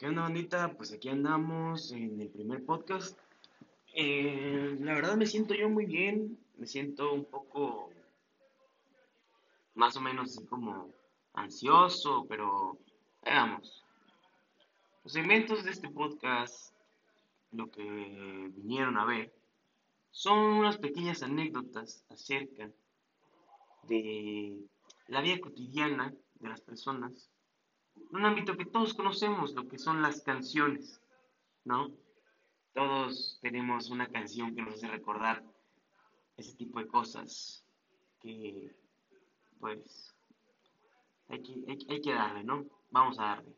¿Qué onda, bandita? Pues aquí andamos en el primer podcast. Eh, la verdad me siento yo muy bien, me siento un poco más o menos así como ansioso, pero veamos. Los segmentos de este podcast, lo que vinieron a ver, son unas pequeñas anécdotas acerca de la vida cotidiana de las personas un ámbito que todos conocemos, lo que son las canciones, ¿no? Todos tenemos una canción que nos hace recordar ese tipo de cosas que, pues, hay que, hay, hay que darle, ¿no? Vamos a darle.